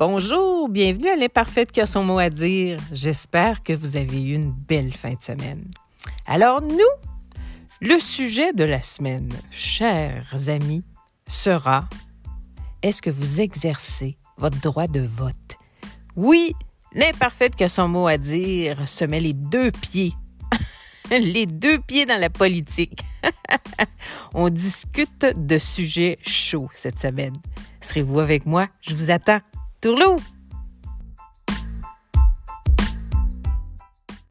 Bonjour, bienvenue à l'imparfaite qui a son mot à dire. J'espère que vous avez eu une belle fin de semaine. Alors nous, le sujet de la semaine, chers amis, sera est-ce que vous exercez votre droit de vote? Oui, l'imparfaite qui a son mot à dire se met les deux pieds, les deux pieds dans la politique. On discute de sujets chauds cette semaine. Serez-vous avec moi? Je vous attends. Tourloup!